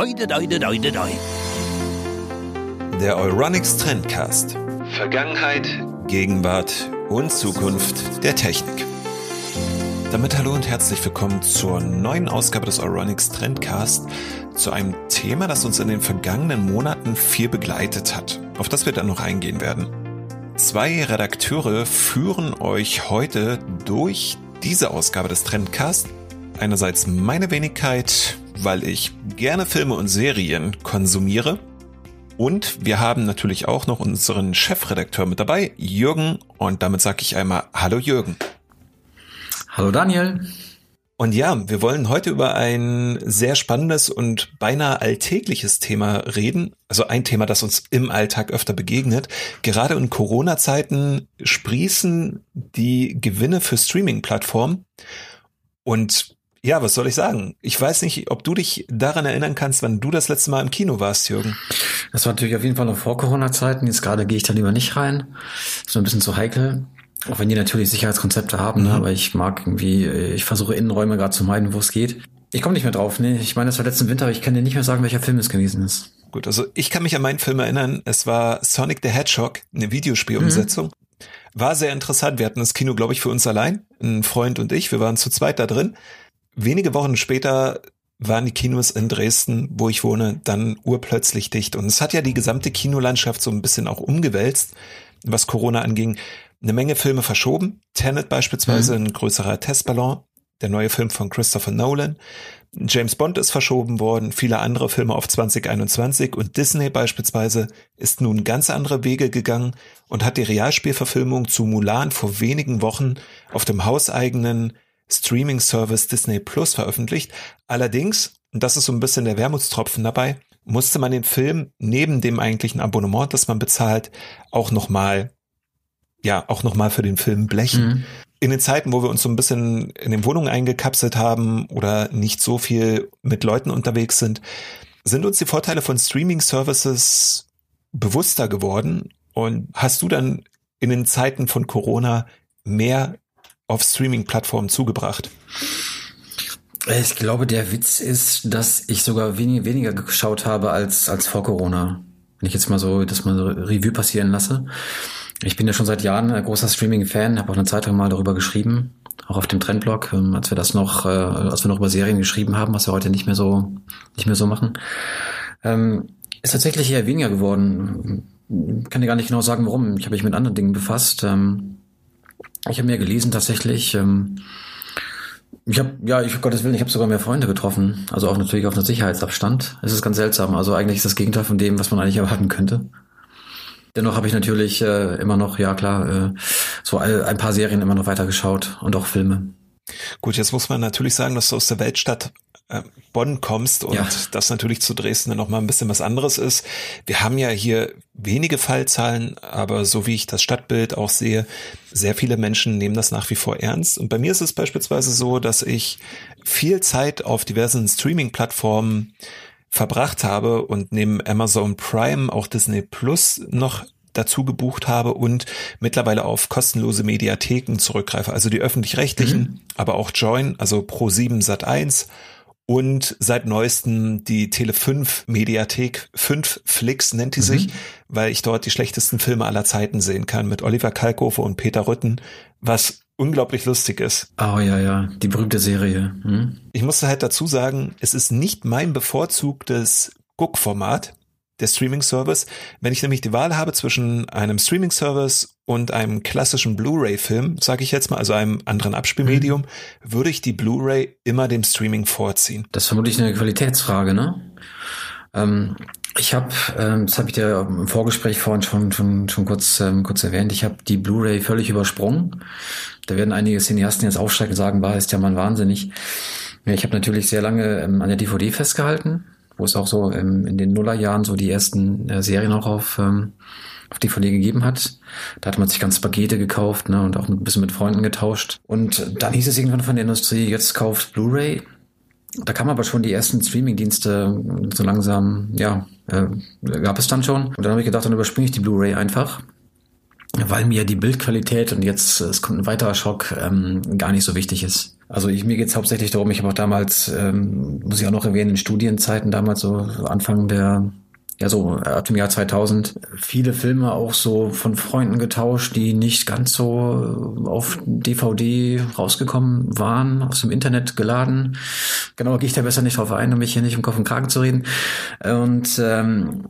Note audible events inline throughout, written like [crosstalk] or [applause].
Oide, oide, oide, oide. Der Euronics Trendcast. Vergangenheit, Gegenwart und Zukunft der Technik. Damit hallo und herzlich willkommen zur neuen Ausgabe des Euronics Trendcast zu einem Thema, das uns in den vergangenen Monaten viel begleitet hat, auf das wir dann noch eingehen werden. Zwei Redakteure führen euch heute durch diese Ausgabe des Trendcast. Einerseits meine Wenigkeit, weil ich gerne Filme und Serien konsumiere. Und wir haben natürlich auch noch unseren Chefredakteur mit dabei, Jürgen. Und damit sage ich einmal Hallo Jürgen. Hallo Daniel. Und ja, wir wollen heute über ein sehr spannendes und beinahe alltägliches Thema reden. Also ein Thema, das uns im Alltag öfter begegnet. Gerade in Corona-Zeiten sprießen die Gewinne für Streaming-Plattformen. Und ja, was soll ich sagen? Ich weiß nicht, ob du dich daran erinnern kannst, wann du das letzte Mal im Kino warst, Jürgen. Das war natürlich auf jeden Fall noch vor Corona-Zeiten. Jetzt gerade gehe ich da lieber nicht rein. Ist ein bisschen zu heikel. Auch wenn die natürlich Sicherheitskonzepte haben, ne? mhm. ne? aber ich mag irgendwie, ich versuche Innenräume gerade zu meiden, wo es geht. Ich komme nicht mehr drauf, ne? Ich meine, das war letzten Winter, aber ich kann dir nicht mehr sagen, welcher Film es gewesen ist. Gut, also ich kann mich an meinen Film erinnern. Es war Sonic the Hedgehog, eine Videospielumsetzung. Mhm. War sehr interessant. Wir hatten das Kino, glaube ich, für uns allein, ein Freund und ich. Wir waren zu zweit da drin. Wenige Wochen später waren die Kinos in Dresden, wo ich wohne, dann urplötzlich dicht. Und es hat ja die gesamte Kinolandschaft so ein bisschen auch umgewälzt, was Corona anging eine Menge Filme verschoben. Tenet beispielsweise, mhm. ein größerer Testballon. Der neue Film von Christopher Nolan. James Bond ist verschoben worden, viele andere Filme auf 2021 und Disney beispielsweise ist nun ganz andere Wege gegangen und hat die Realspielverfilmung zu Mulan vor wenigen Wochen auf dem hauseigenen Streaming-Service Disney Plus veröffentlicht. Allerdings, und das ist so ein bisschen der Wermutstropfen dabei, musste man den Film neben dem eigentlichen Abonnement, das man bezahlt, auch nochmal ja auch nochmal für den Film blechen. Mhm. In den Zeiten, wo wir uns so ein bisschen in den Wohnungen eingekapselt haben oder nicht so viel mit Leuten unterwegs sind, sind uns die Vorteile von Streaming-Services bewusster geworden. Und hast du dann in den Zeiten von Corona mehr auf Streaming-Plattformen zugebracht? Ich glaube, der Witz ist, dass ich sogar wenig, weniger geschaut habe als, als vor Corona. Wenn ich jetzt mal so das mal so Revue passieren lasse. Ich bin ja schon seit Jahren ein großer Streaming-Fan, habe auch eine Zeit lang mal darüber geschrieben, auch auf dem Trendblog, ähm, als wir das noch, äh, als wir noch über Serien geschrieben haben, was wir heute nicht mehr so, nicht mehr so machen. Ähm, ist tatsächlich eher weniger geworden. Kann dir gar nicht genau sagen, warum. Ich habe mich mit anderen Dingen befasst. Ähm, ich habe mehr gelesen tatsächlich. Ich habe, ja, ich Gottes Willen, ich habe sogar mehr Freunde getroffen. Also auch natürlich auf einem Sicherheitsabstand. Es ist ganz seltsam. Also eigentlich ist das Gegenteil von dem, was man eigentlich erwarten könnte. Dennoch habe ich natürlich äh, immer noch, ja klar, äh, so ein paar Serien immer noch weitergeschaut und auch Filme. Gut, jetzt muss man natürlich sagen, dass du aus der Weltstadt Bonn kommst und ja. das natürlich zu Dresden noch mal ein bisschen was anderes ist. Wir haben ja hier wenige Fallzahlen, aber so wie ich das Stadtbild auch sehe, sehr viele Menschen nehmen das nach wie vor ernst. Und bei mir ist es beispielsweise so, dass ich viel Zeit auf diversen Streaming-Plattformen verbracht habe und neben Amazon Prime auch Disney Plus noch dazu gebucht habe und mittlerweile auf kostenlose Mediatheken zurückgreife, also die öffentlich-rechtlichen, mhm. aber auch Join, also Pro7 Sat 1 und seit neuestem die Tele 5 Mediathek 5 Flix nennt die mhm. sich, weil ich dort die schlechtesten Filme aller Zeiten sehen kann mit Oliver Kalkofe und Peter Rütten, was unglaublich lustig ist. Oh ja, ja, die berühmte Serie. Hm? Ich musste halt dazu sagen, es ist nicht mein bevorzugtes Guckformat, der Streaming-Service. Wenn ich nämlich die Wahl habe zwischen einem Streaming-Service und einem klassischen Blu-ray-Film, sage ich jetzt mal, also einem anderen Abspielmedium, mhm. würde ich die Blu-ray immer dem Streaming vorziehen. Das ist vermutlich eine Qualitätsfrage, ne? Ähm, ich habe, ähm, das habe ich dir im Vorgespräch vorhin schon schon schon kurz ähm, kurz erwähnt. Ich habe die Blu-ray völlig übersprungen. Da werden einige Cineasten jetzt aufsteigen und sagen, war ist ja mal wahnsinnig. Ich habe natürlich sehr lange ähm, an der DVD festgehalten, wo es auch so ähm, in den Nullerjahren so die ersten äh, Serien auch auf ähm, auf DVD gegeben hat. Da hat man sich ganz Pakete gekauft ne, und auch ein bisschen mit Freunden getauscht. Und dann hieß es irgendwann von der Industrie, jetzt kauft Blu-ray. Da kamen aber schon die ersten Streaming-Dienste so langsam, ja, äh, gab es dann schon. Und dann habe ich gedacht, dann überspringe ich die Blu-ray einfach, weil mir die Bildqualität und jetzt, es kommt ein weiterer Schock, ähm, gar nicht so wichtig ist. Also ich, mir geht's hauptsächlich darum, ich habe auch damals, ähm, muss ich auch noch erwähnen, in Studienzeiten damals so Anfang der ja so ab dem Jahr 2000 viele Filme auch so von Freunden getauscht, die nicht ganz so auf DVD rausgekommen waren, aus dem Internet geladen. Genau, gehe ich da besser nicht drauf ein, um mich hier nicht im Kopf und Kragen zu reden. Und ähm,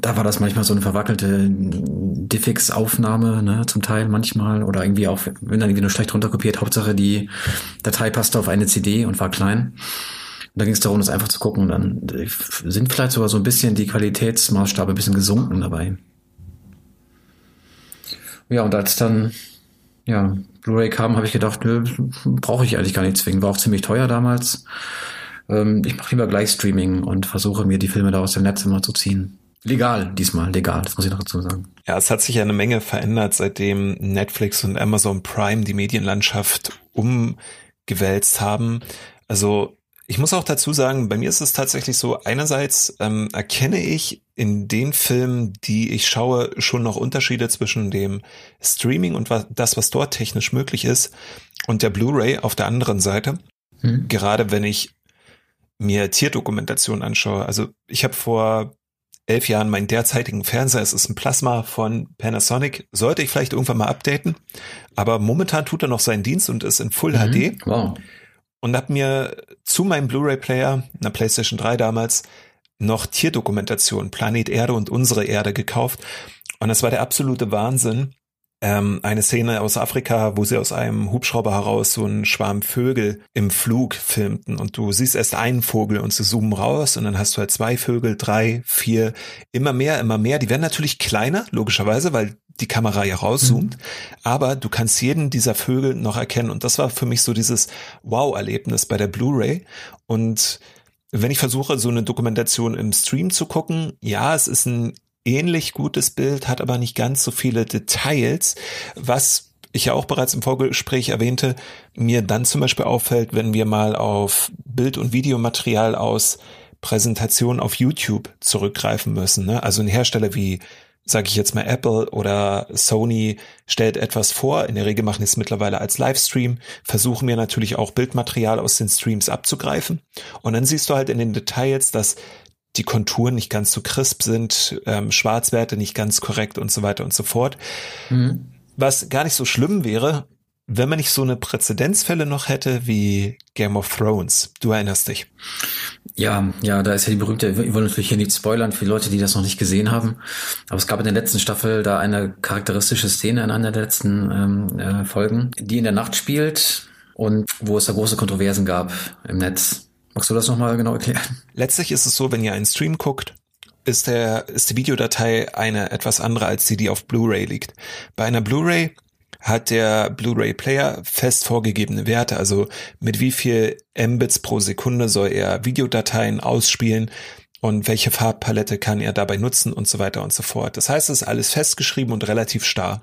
da war das manchmal so eine verwackelte Diffix-Aufnahme, ne, zum Teil manchmal, oder irgendwie auch, wenn dann irgendwie nur schlecht runterkopiert, Hauptsache die Datei passte auf eine CD und war klein. Und da ging es darum, das einfach zu gucken. dann sind vielleicht sogar so ein bisschen die Qualitätsmaßstabe ein bisschen gesunken dabei. Ja, und als dann ja, Blu-ray kam, habe ich gedacht, nö, brauche ich eigentlich gar nicht zwingen. War auch ziemlich teuer damals. Ähm, ich mache lieber gleich Streaming und versuche mir die Filme da aus dem Netz immer zu ziehen. Legal, diesmal, legal, das muss ich noch dazu sagen. Ja, es hat sich ja eine Menge verändert, seitdem Netflix und Amazon Prime die Medienlandschaft umgewälzt haben. Also ich muss auch dazu sagen, bei mir ist es tatsächlich so, einerseits ähm, erkenne ich in den Filmen, die ich schaue, schon noch Unterschiede zwischen dem Streaming und was, das, was dort technisch möglich ist und der Blu-ray auf der anderen Seite. Mhm. Gerade wenn ich mir Tierdokumentation anschaue. Also ich habe vor elf Jahren meinen derzeitigen Fernseher, es ist ein Plasma von Panasonic, sollte ich vielleicht irgendwann mal updaten, aber momentan tut er noch seinen Dienst und ist in Full mhm. HD. Wow und habe mir zu meinem Blu-ray-Player, einer PlayStation 3 damals, noch Tierdokumentation, Planet Erde und unsere Erde gekauft. Und das war der absolute Wahnsinn. Ähm, eine Szene aus Afrika, wo sie aus einem Hubschrauber heraus so einen Schwarm Vögel im Flug filmten und du siehst erst einen Vogel und sie zoomen raus und dann hast du halt zwei Vögel, drei, vier, immer mehr, immer mehr. Die werden natürlich kleiner, logischerweise, weil die Kamera ja rauszoomt, mhm. aber du kannst jeden dieser Vögel noch erkennen und das war für mich so dieses Wow-Erlebnis bei der Blu-ray und wenn ich versuche, so eine Dokumentation im Stream zu gucken, ja, es ist ein ähnlich gutes Bild, hat aber nicht ganz so viele Details, was ich ja auch bereits im Vorgespräch erwähnte, mir dann zum Beispiel auffällt, wenn wir mal auf Bild- und Videomaterial aus Präsentationen auf YouTube zurückgreifen müssen. Ne? Also ein Hersteller wie sage ich jetzt mal Apple oder Sony stellt etwas vor, in der Regel machen es mittlerweile als Livestream, versuchen mir natürlich auch Bildmaterial aus den Streams abzugreifen und dann siehst du halt in den Details, dass die Konturen nicht ganz so crisp sind, ähm, Schwarzwerte nicht ganz korrekt und so weiter und so fort. Mhm. Was gar nicht so schlimm wäre, wenn man nicht so eine Präzedenzfälle noch hätte wie Game of Thrones. Du erinnerst dich. Ja, ja, da ist ja die berühmte, ich wollte natürlich hier nicht spoilern für Leute, die das noch nicht gesehen haben, aber es gab in der letzten Staffel da eine charakteristische Szene in einer der letzten ähm, äh, Folgen, die in der Nacht spielt und wo es da große Kontroversen gab im Netz. Magst du das nochmal genau erklären? Letztlich ist es so, wenn ihr einen Stream guckt, ist der, ist die Videodatei eine etwas andere als die, die auf Blu-ray liegt. Bei einer Blu-ray hat der Blu-ray-Player fest vorgegebene Werte, also mit wie viel Mbits pro Sekunde soll er Videodateien ausspielen und welche Farbpalette kann er dabei nutzen und so weiter und so fort. Das heißt, es ist alles festgeschrieben und relativ starr.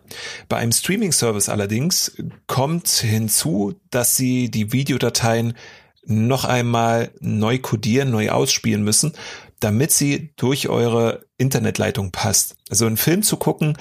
Bei einem Streaming-Service allerdings kommt hinzu, dass sie die Videodateien noch einmal neu codieren, neu ausspielen müssen, damit sie durch eure Internetleitung passt. Also einen Film zu gucken,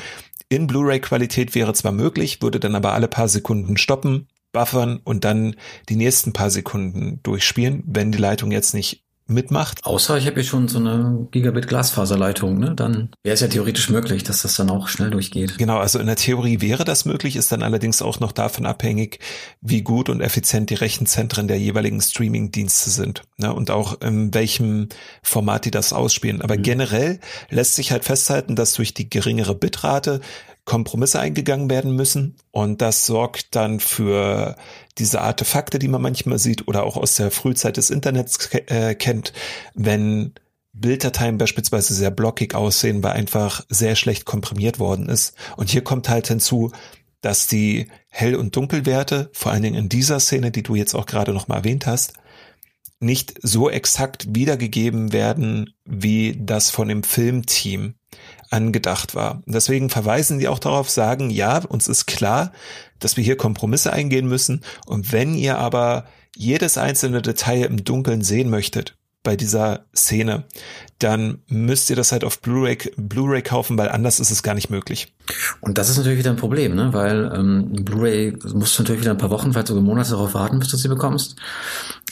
in Blu-ray-Qualität wäre zwar möglich, würde dann aber alle paar Sekunden stoppen, buffern und dann die nächsten paar Sekunden durchspielen, wenn die Leitung jetzt nicht mitmacht. Außer ich habe hier schon so eine Gigabit Glasfaserleitung, ne? Dann wäre es ja theoretisch möglich, dass das dann auch schnell durchgeht. Genau, also in der Theorie wäre das möglich, ist dann allerdings auch noch davon abhängig, wie gut und effizient die Rechenzentren der jeweiligen Streaming-Dienste sind ne? und auch in welchem Format die das ausspielen. Aber mhm. generell lässt sich halt festhalten, dass durch die geringere Bitrate Kompromisse eingegangen werden müssen und das sorgt dann für diese Artefakte, die man manchmal sieht oder auch aus der Frühzeit des Internets äh, kennt, wenn Bilddateien beispielsweise sehr blockig aussehen, weil einfach sehr schlecht komprimiert worden ist. Und hier kommt halt hinzu, dass die Hell- und Dunkelwerte, vor allen Dingen in dieser Szene, die du jetzt auch gerade nochmal erwähnt hast, nicht so exakt wiedergegeben werden, wie das von dem Filmteam angedacht war. Deswegen verweisen die auch darauf, sagen, ja, uns ist klar, dass wir hier Kompromisse eingehen müssen. Und wenn ihr aber jedes einzelne Detail im Dunkeln sehen möchtet, bei dieser Szene, dann müsst ihr das halt auf Blu-ray Blu-ray kaufen, weil anders ist es gar nicht möglich. Und das ist natürlich wieder ein Problem, ne? weil ähm, Blu-ray musst du natürlich wieder ein paar Wochen, vielleicht sogar Monate darauf warten, bis du sie bekommst.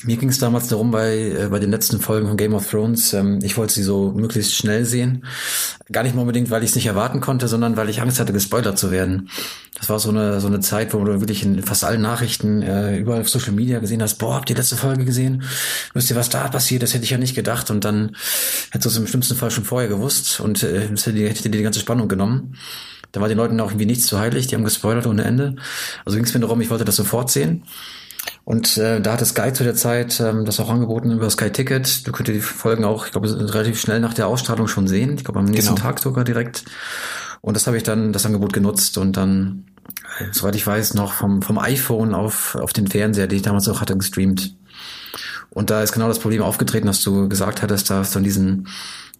Mir ging es damals darum, bei, äh, bei den letzten Folgen von Game of Thrones, ähm, ich wollte sie so möglichst schnell sehen. Gar nicht mal unbedingt, weil ich es nicht erwarten konnte, sondern weil ich Angst hatte, gespoilert zu werden. Das war so eine, so eine Zeit, wo du wirklich in fast allen Nachrichten, äh, überall auf Social Media gesehen hast, boah, habt ihr letzte Folge gesehen? Wisst ihr, was da passiert? Das hätte ich ja nicht gedacht. Und dann hättest du es im schlimmsten Fall schon vorher gewusst und äh, hätte dir die ganze Spannung genommen. Da war den Leuten auch irgendwie nichts zu heilig, die haben gespoilert ohne Ende. Also ging es mir darum, ich wollte das sofort sehen. Und äh, da hatte Sky zu der Zeit ähm, das auch angeboten über Sky Ticket. Du könntest die Folgen auch, ich glaube, relativ schnell nach der Ausstrahlung schon sehen. Ich glaube, am nächsten genau. Tag sogar direkt. Und das habe ich dann, das Angebot genutzt und dann, äh, soweit ich weiß, noch vom, vom iPhone auf, auf den Fernseher, den ich damals auch hatte, gestreamt. Und da ist genau das Problem aufgetreten, dass du gesagt hattest, da hast du diesen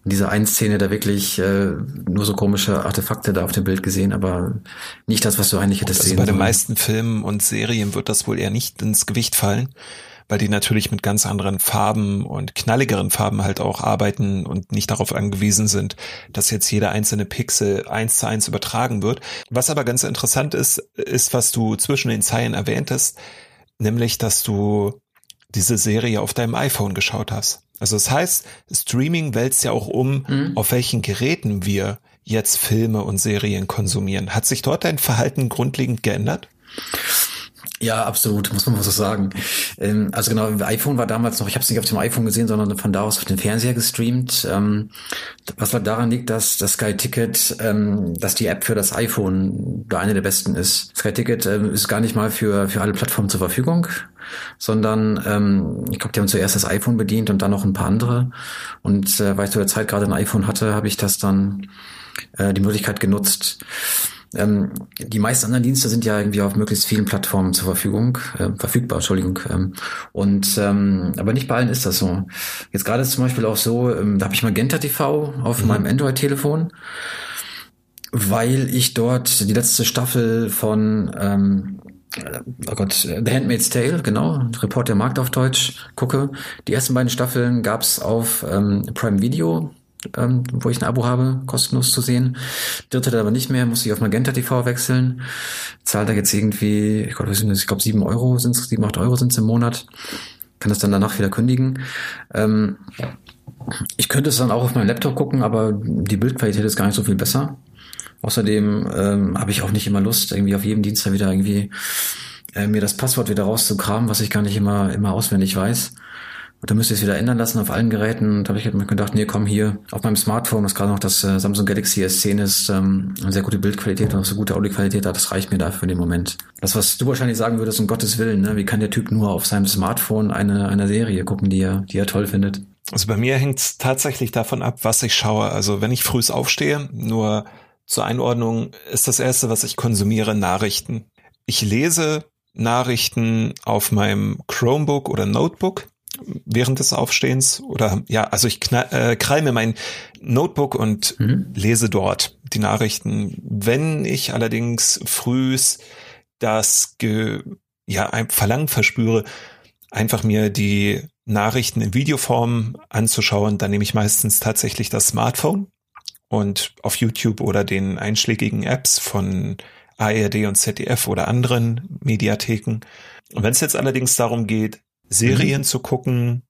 in dieser einen Szene da wirklich äh, nur so komische Artefakte da auf dem Bild gesehen, aber nicht das, was du eigentlich hättest also sehen Bei den meisten Filmen und Serien wird das wohl eher nicht ins Gewicht fallen, weil die natürlich mit ganz anderen Farben und knalligeren Farben halt auch arbeiten und nicht darauf angewiesen sind, dass jetzt jeder einzelne Pixel eins zu eins übertragen wird. Was aber ganz interessant ist, ist, was du zwischen den Zeilen erwähntest, nämlich, dass du diese Serie auf deinem iPhone geschaut hast. Also das heißt, Streaming wälzt ja auch um, mhm. auf welchen Geräten wir jetzt Filme und Serien konsumieren. Hat sich dort dein Verhalten grundlegend geändert? Ja, absolut, muss man mal so sagen. Ähm, also genau, iPhone war damals noch, ich habe es nicht auf dem iPhone gesehen, sondern von da aus auf den Fernseher gestreamt. Ähm, was halt daran liegt, dass das Sky Ticket, ähm, dass die App für das iPhone da eine der besten ist. Sky Ticket ist gar nicht mal für, für alle Plattformen zur Verfügung, sondern ähm, ich glaube, die haben zuerst das iPhone bedient und dann noch ein paar andere. Und äh, weil ich zu der Zeit gerade ein iPhone hatte, habe ich das dann äh, die Möglichkeit genutzt, ähm, die meisten anderen Dienste sind ja irgendwie auf möglichst vielen Plattformen zur Verfügung, äh, verfügbar, Entschuldigung. Ähm, und ähm, aber nicht bei allen ist das so. Jetzt gerade ist zum Beispiel auch so, ähm, da habe ich Magenta TV auf mhm. meinem Android-Telefon, weil ich dort die letzte Staffel von ähm, oh Gott, The Handmaid's Tale, genau, Report der Markt auf Deutsch, gucke. Die ersten beiden Staffeln gab's auf ähm, Prime Video ähm, wo ich ein Abo habe, kostenlos zu sehen. Dritte dann aber nicht mehr, muss ich auf Magenta TV wechseln. Zahlt da jetzt irgendwie, ich glaube, ich glaube sieben Euro sind es, sieben, acht Euro sind es im Monat. Kann das dann danach wieder kündigen. Ähm, ich könnte es dann auch auf meinem Laptop gucken, aber die Bildqualität ist gar nicht so viel besser. Außerdem ähm, habe ich auch nicht immer Lust, irgendwie auf jedem Dienst wieder irgendwie äh, mir das Passwort wieder rauszukramen, was ich gar nicht immer, immer auswendig weiß. Und dann müsste ich es wieder ändern lassen auf allen Geräten. Und da habe ich mir gedacht, nee, komm hier auf meinem Smartphone, das gerade noch das äh, Samsung Galaxy S10 ist, ähm, eine sehr gute Bildqualität und auch so gute Audioqualität, das reicht mir dafür für den Moment. Das, was du wahrscheinlich sagen würdest, um Gottes Willen, ne? wie kann der Typ nur auf seinem Smartphone eine, eine Serie gucken, die er, die er toll findet? Also bei mir hängt es tatsächlich davon ab, was ich schaue. Also wenn ich früh aufstehe, nur zur Einordnung ist das erste, was ich konsumiere, Nachrichten. Ich lese Nachrichten auf meinem Chromebook oder Notebook während des Aufstehens oder ja, also ich knall, äh, krall mir mein Notebook und mhm. lese dort die Nachrichten. Wenn ich allerdings frühs das ge, ja, ein Verlangen verspüre, einfach mir die Nachrichten in Videoform anzuschauen, dann nehme ich meistens tatsächlich das Smartphone und auf YouTube oder den einschlägigen Apps von ARD und ZDF oder anderen Mediatheken. Und wenn es jetzt allerdings darum geht, Serien mhm. zu gucken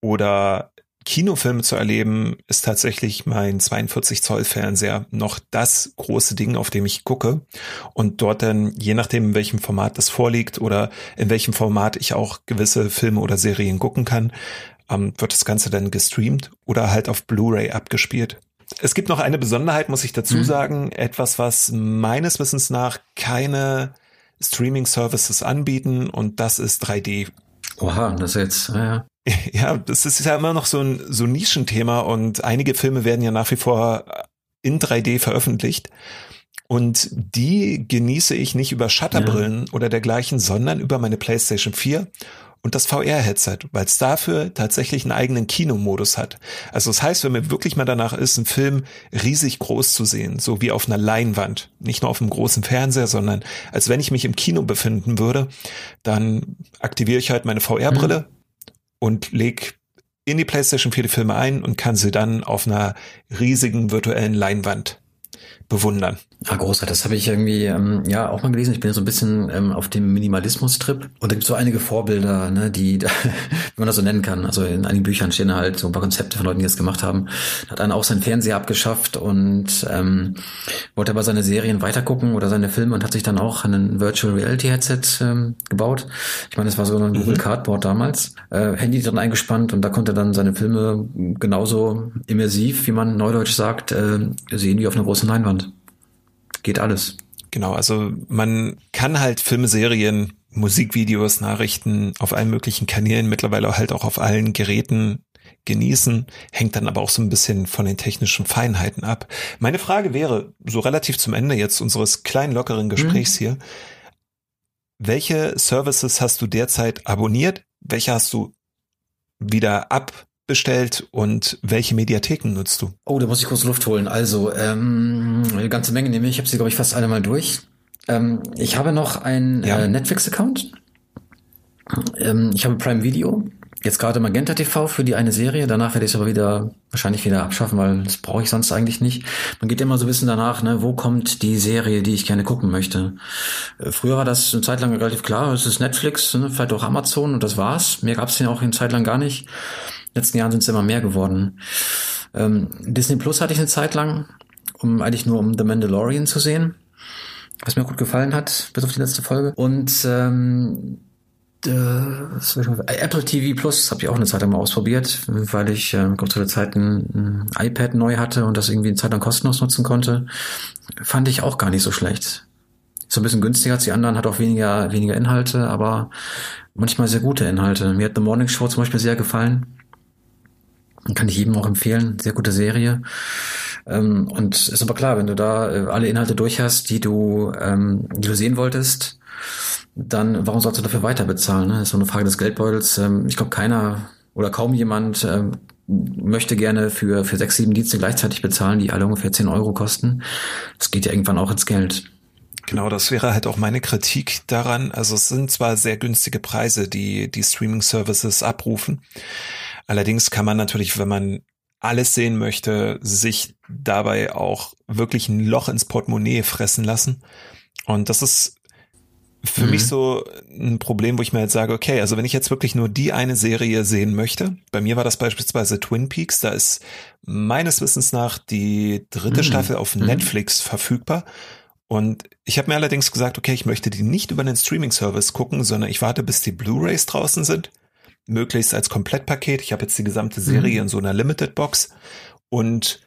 oder Kinofilme zu erleben, ist tatsächlich mein 42 Zoll Fernseher noch das große Ding, auf dem ich gucke und dort dann, je nachdem, in welchem Format das vorliegt oder in welchem Format ich auch gewisse Filme oder Serien gucken kann, ähm, wird das Ganze dann gestreamt oder halt auf Blu-ray abgespielt. Es gibt noch eine Besonderheit, muss ich dazu mhm. sagen, etwas, was meines Wissens nach keine Streaming-Services anbieten und das ist 3D Oha, das ist jetzt, ja. [laughs] Ja, das ist ja immer noch so ein, so ein Nischenthema und einige Filme werden ja nach wie vor in 3D veröffentlicht. Und die genieße ich nicht über Shutterbrillen ja. oder dergleichen, sondern über meine PlayStation 4 und das VR-Headset, weil es dafür tatsächlich einen eigenen Kinomodus hat. Also das heißt, wenn mir wirklich mal danach ist, einen Film riesig groß zu sehen, so wie auf einer Leinwand, nicht nur auf einem großen Fernseher, sondern als wenn ich mich im Kino befinden würde, dann aktiviere ich halt meine VR-Brille mhm. und leg in die PlayStation 4 die Filme ein und kann sie dann auf einer riesigen virtuellen Leinwand bewundern. Ja, großartig. Das habe ich irgendwie ähm, ja auch mal gelesen. Ich bin ja so ein bisschen ähm, auf dem Minimalismus-Trip. Und da gibt es so einige Vorbilder, ne, die, [laughs] wie man das so nennen kann. Also in einigen Büchern stehen halt so ein paar Konzepte von Leuten, die das gemacht haben. Hat dann auch seinen Fernseher abgeschafft und ähm, wollte aber seine Serien weitergucken oder seine Filme und hat sich dann auch einen Virtual Reality Headset ähm, gebaut. Ich meine, das war so ein Google mhm. Cardboard damals. Äh, Handy dann eingespannt und da konnte dann seine Filme genauso immersiv, wie man neudeutsch sagt, äh, sehen wie auf einer großen Leinwand geht alles. Genau, also man kann halt Filme, Serien, Musikvideos, Nachrichten auf allen möglichen Kanälen, mittlerweile halt auch auf allen Geräten genießen, hängt dann aber auch so ein bisschen von den technischen Feinheiten ab. Meine Frage wäre, so relativ zum Ende jetzt unseres kleinen lockeren Gesprächs mhm. hier, welche Services hast du derzeit abonniert? Welche hast du wieder ab bestellt und welche Mediatheken nutzt du? Oh, da muss ich kurz Luft holen. Also, ähm, eine ganze Menge nämlich. Ich habe sie, glaube ich, fast alle mal durch. Ähm, ich habe noch einen ja. äh, Netflix-Account. Ähm, ich habe Prime Video. Jetzt gerade Magenta TV für die eine Serie. Danach werde ich es aber wieder wahrscheinlich wieder abschaffen, weil das brauche ich sonst eigentlich nicht. Man geht immer so ein bisschen danach, ne, wo kommt die Serie, die ich gerne gucken möchte. Äh, früher war das eine Zeit lang relativ klar, es ist Netflix, ne, vielleicht auch Amazon und das war's. Mehr gab es ja auch eine Zeit lang gar nicht letzten Jahren sind es immer mehr geworden. Ähm, Disney Plus hatte ich eine Zeit lang, um eigentlich nur um The Mandalorian zu sehen, was mir gut gefallen hat, bis auf die letzte Folge. Und ähm, äh, Apple TV Plus habe ich auch eine Zeit lang mal ausprobiert, weil ich äh, zu der Zeit ein, ein, iPad neu hatte und das irgendwie eine Zeit lang kostenlos nutzen konnte. Fand ich auch gar nicht so schlecht. So ein bisschen günstiger als die anderen, hat auch weniger, weniger Inhalte, aber manchmal sehr gute Inhalte. Mir hat The Morning Show zum Beispiel sehr gefallen. Kann ich jedem auch empfehlen. Sehr gute Serie. Ähm, und ist aber klar, wenn du da äh, alle Inhalte durch hast, die du, ähm, die du sehen wolltest, dann warum sollst du dafür weiter bezahlen? Ne? Das ist so eine Frage des Geldbeutels. Ähm, ich glaube, keiner oder kaum jemand ähm, möchte gerne für, für sechs, sieben Dienste gleichzeitig bezahlen, die alle ungefähr zehn Euro kosten. Das geht ja irgendwann auch ins Geld. Genau, das wäre halt auch meine Kritik daran. Also es sind zwar sehr günstige Preise, die die Streaming-Services abrufen. Allerdings kann man natürlich, wenn man alles sehen möchte, sich dabei auch wirklich ein Loch ins Portemonnaie fressen lassen. Und das ist für mhm. mich so ein Problem, wo ich mir jetzt sage, okay, also wenn ich jetzt wirklich nur die eine Serie sehen möchte, bei mir war das beispielsweise Twin Peaks, da ist meines Wissens nach die dritte mhm. Staffel auf mhm. Netflix verfügbar. Und ich habe mir allerdings gesagt, okay, ich möchte die nicht über den Streaming-Service gucken, sondern ich warte, bis die Blu-rays draußen sind möglichst als Komplettpaket. Ich habe jetzt die gesamte Serie mhm. in so einer Limited Box und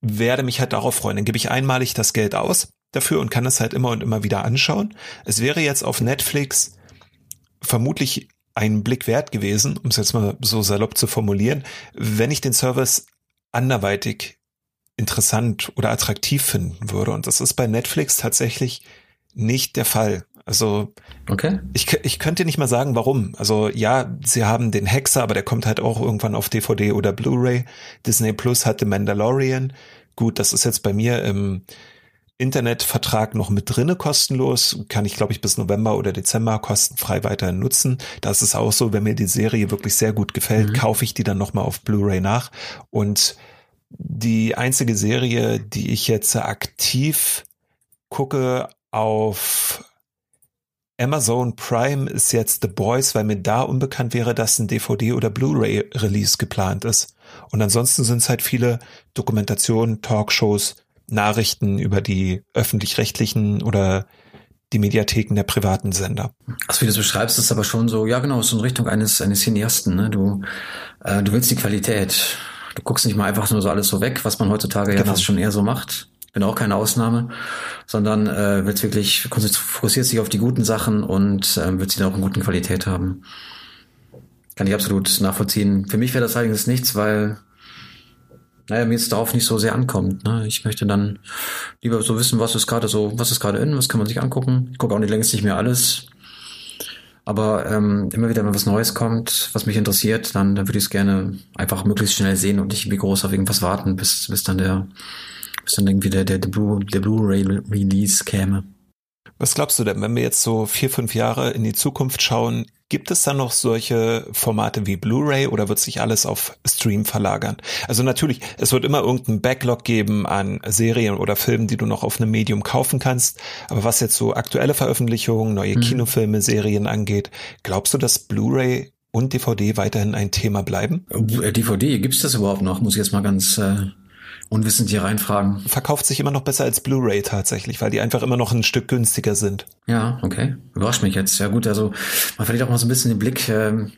werde mich halt darauf freuen. Dann gebe ich einmalig das Geld aus dafür und kann es halt immer und immer wieder anschauen. Es wäre jetzt auf Netflix vermutlich einen Blick wert gewesen, um es jetzt mal so salopp zu formulieren, wenn ich den Service anderweitig interessant oder attraktiv finden würde. Und das ist bei Netflix tatsächlich nicht der Fall. Also okay. ich, ich könnte nicht mal sagen, warum. Also ja, sie haben den Hexer, aber der kommt halt auch irgendwann auf DVD oder Blu-ray. Disney Plus hat The Mandalorian. Gut, das ist jetzt bei mir im Internetvertrag noch mit drinne kostenlos. Kann ich, glaube ich, bis November oder Dezember kostenfrei weiterhin nutzen. Das ist auch so, wenn mir die Serie wirklich sehr gut gefällt, mhm. kaufe ich die dann nochmal auf Blu-ray nach. Und die einzige Serie, die ich jetzt aktiv gucke auf Amazon Prime ist jetzt The Boys, weil mir da unbekannt wäre, dass ein DVD- oder Blu-ray-Release geplant ist. Und ansonsten sind es halt viele Dokumentationen, Talkshows, Nachrichten über die öffentlich-rechtlichen oder die Mediatheken der privaten Sender. Also wie du es beschreibst, ist aber schon so, ja genau, so in Richtung eines, eines Cineasten. Ne? Du, äh, du willst die Qualität. Du guckst nicht mal einfach nur so alles so weg, was man heutzutage genau. ja fast schon eher so macht bin auch keine Ausnahme, sondern äh, wird wirklich fokussiert sich auf die guten Sachen und äh, wird sie dann auch in guten Qualität haben. Kann ich absolut nachvollziehen. Für mich wäre das allerdings nichts, weil naja, mir jetzt darauf nicht so sehr ankommt. Ne? Ich möchte dann lieber so wissen, was ist gerade so, was ist gerade in, was kann man sich angucken. Ich gucke auch nicht längst nicht mehr alles. Aber ähm, immer wieder, wenn was Neues kommt, was mich interessiert, dann, dann würde ich es gerne einfach möglichst schnell sehen und nicht wie groß auf irgendwas warten, bis, bis dann der bis dann irgendwie der, der, der, Blu, der Blu-ray-Release käme. Was glaubst du denn, wenn wir jetzt so vier, fünf Jahre in die Zukunft schauen, Gibt es da noch solche Formate wie Blu-ray oder wird sich alles auf Stream verlagern? Also natürlich, es wird immer irgendeinen Backlog geben an Serien oder Filmen, die du noch auf einem Medium kaufen kannst. Aber was jetzt so aktuelle Veröffentlichungen, neue mhm. Kinofilme, Serien angeht, glaubst du, dass Blu-ray und DVD weiterhin ein Thema bleiben? DVD, äh, gibt's das überhaupt noch? Muss ich jetzt mal ganz äh, unwissend hier reinfragen. Verkauft sich immer noch besser als Blu-ray tatsächlich, weil die einfach immer noch ein Stück günstiger sind. Ja, okay. Überrascht mich jetzt. Ja gut, also man verliert auch mal so ein bisschen den Blick ähm,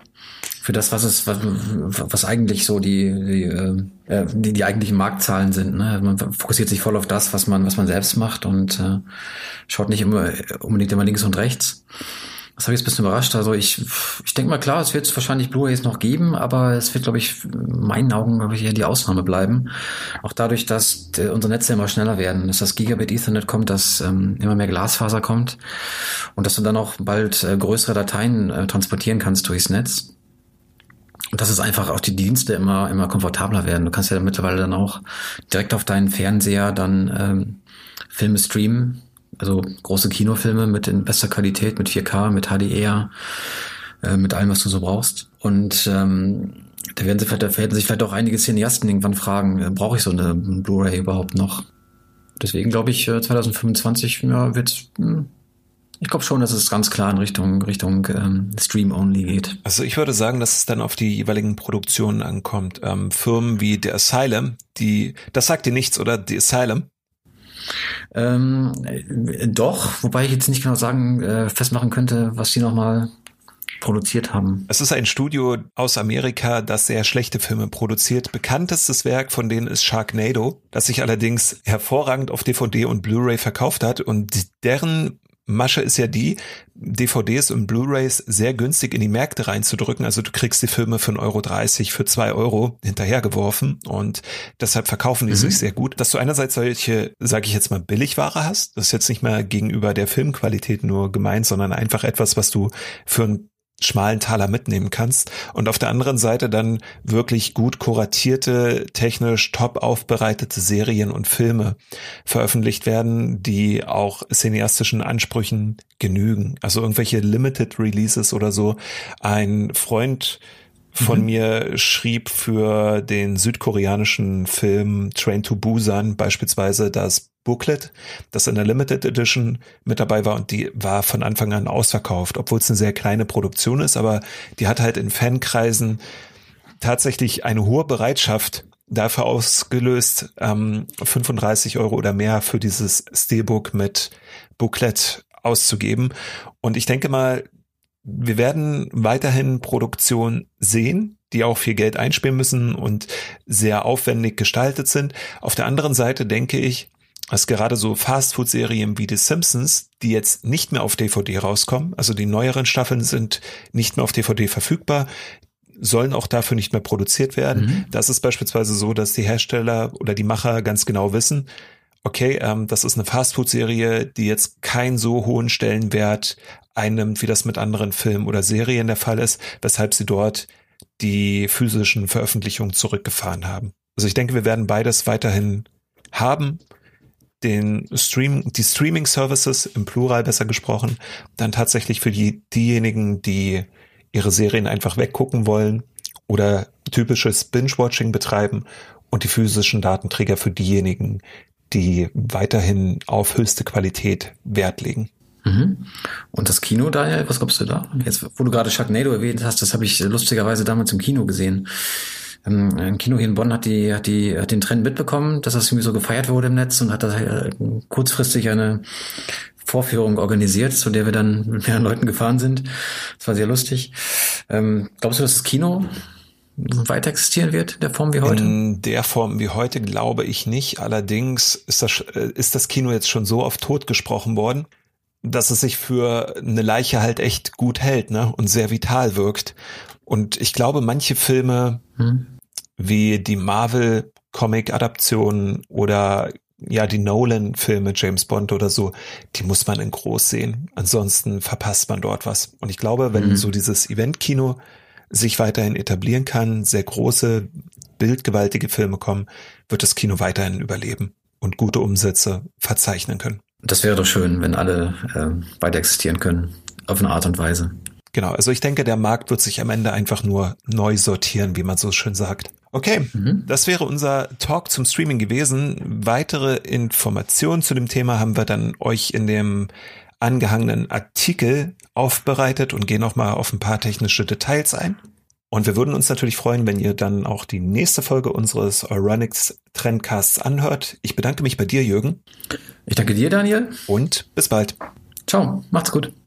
für das, was es, was, was eigentlich so die, die, äh, die, die eigentlichen Marktzahlen sind. Ne? Man fokussiert sich voll auf das, was man, was man selbst macht und äh, schaut nicht immer unbedingt immer links und rechts. Das habe ich jetzt ein bisschen überrascht. Also ich, ich denke mal klar, es wird wahrscheinlich Blu-rays noch geben, aber es wird, glaube ich, in meinen Augen, glaube ich, eher die Ausnahme bleiben. Auch dadurch, dass unsere Netze immer schneller werden, dass das Gigabit Ethernet kommt, dass ähm, immer mehr Glasfaser kommt und dass du dann auch bald äh, größere Dateien äh, transportieren kannst durchs Netz. Und dass es einfach auch die Dienste immer, immer komfortabler werden. Du kannst ja mittlerweile dann auch direkt auf deinen Fernseher dann ähm, Filme streamen also große Kinofilme mit in bester Qualität, mit 4K, mit HDR, äh, mit allem, was du so brauchst. Und ähm, da werden, sie vielleicht, da werden sich vielleicht auch einige Cineasten irgendwann fragen, äh, brauche ich so eine Blu-ray überhaupt noch? Deswegen glaube ich, 2025 äh, ja, wird hm, ich glaube schon, dass es ganz klar in Richtung Richtung ähm, Stream-only geht. Also ich würde sagen, dass es dann auf die jeweiligen Produktionen ankommt. Ähm, Firmen wie The Asylum, die, das sagt dir nichts, oder? The Asylum? Ähm, doch, wobei ich jetzt nicht genau sagen, äh, festmachen könnte, was die nochmal produziert haben. Es ist ein Studio aus Amerika, das sehr schlechte Filme produziert. Bekanntestes Werk von denen ist Sharknado, das sich allerdings hervorragend auf DVD und Blu-ray verkauft hat und deren Masche ist ja die, DVDs und Blu-rays sehr günstig in die Märkte reinzudrücken. Also du kriegst die Filme für 1,30 Euro, für 2 Euro hinterhergeworfen und deshalb verkaufen die mhm. sich sehr gut. Dass du einerseits solche, sage ich jetzt mal, Billigware hast, das ist jetzt nicht mehr gegenüber der Filmqualität nur gemeint, sondern einfach etwas, was du für ein schmalen Taler mitnehmen kannst und auf der anderen Seite dann wirklich gut kuratierte, technisch top aufbereitete Serien und Filme veröffentlicht werden, die auch cineastischen Ansprüchen genügen. Also irgendwelche Limited Releases oder so. Ein Freund von mhm. mir schrieb für den südkoreanischen Film Train to Busan beispielsweise das Booklet, das in der Limited Edition mit dabei war und die war von Anfang an ausverkauft, obwohl es eine sehr kleine Produktion ist, aber die hat halt in Fankreisen tatsächlich eine hohe Bereitschaft dafür ausgelöst, ähm, 35 Euro oder mehr für dieses Steelbook mit Booklet auszugeben. Und ich denke mal, wir werden weiterhin Produktion sehen, die auch viel Geld einspielen müssen und sehr aufwendig gestaltet sind. Auf der anderen Seite denke ich, dass gerade so Fastfood-Serien wie The Simpsons, die jetzt nicht mehr auf DVD rauskommen, also die neueren Staffeln sind nicht mehr auf DVD verfügbar, sollen auch dafür nicht mehr produziert werden. Mhm. Das ist beispielsweise so, dass die Hersteller oder die Macher ganz genau wissen, okay, ähm, das ist eine Fastfood-Serie, die jetzt keinen so hohen Stellenwert einnimmt, wie das mit anderen Filmen oder Serien der Fall ist, weshalb sie dort die physischen Veröffentlichungen zurückgefahren haben. Also ich denke, wir werden beides weiterhin haben. Den Stream, die Streaming Services im Plural besser gesprochen, dann tatsächlich für die, diejenigen, die ihre Serien einfach weggucken wollen oder typisches Binge-Watching betreiben und die physischen Datenträger für diejenigen, die weiterhin auf höchste Qualität Wert legen. Mhm. Und das Kino, Daniel, was glaubst du da? Jetzt, wo du gerade Sharknado erwähnt hast, das habe ich lustigerweise damals im Kino gesehen. Ähm, ein Kino hier in Bonn hat die, hat die, hat den Trend mitbekommen, dass das irgendwie so gefeiert wurde im Netz und hat da äh, kurzfristig eine Vorführung organisiert, zu der wir dann mit mehreren Leuten gefahren sind. Das war sehr lustig. Ähm, glaubst du, dass das Kino weiter existieren wird, in der Form wie heute? In der Form wie heute glaube ich nicht. Allerdings ist das, äh, ist das Kino jetzt schon so oft totgesprochen worden, dass es sich für eine Leiche halt echt gut hält, ne? Und sehr vital wirkt. Und ich glaube, manche Filme, hm. wie die Marvel Comic-Adaptionen oder ja, die Nolan-Filme, James Bond oder so, die muss man in groß sehen. Ansonsten verpasst man dort was. Und ich glaube, wenn mhm. so dieses Event-Kino sich weiterhin etablieren kann, sehr große, bildgewaltige Filme kommen, wird das Kino weiterhin überleben und gute Umsätze verzeichnen können. Das wäre doch schön, wenn alle äh, weiter existieren können, auf eine Art und Weise. Genau, also ich denke, der Markt wird sich am Ende einfach nur neu sortieren, wie man so schön sagt. Okay, mhm. das wäre unser Talk zum Streaming gewesen. Weitere Informationen zu dem Thema haben wir dann euch in dem angehangenen Artikel aufbereitet und gehen nochmal auf ein paar technische Details ein. Und wir würden uns natürlich freuen, wenn ihr dann auch die nächste Folge unseres Euronics Trendcasts anhört. Ich bedanke mich bei dir, Jürgen. Ich danke dir, Daniel. Und bis bald. Ciao, macht's gut.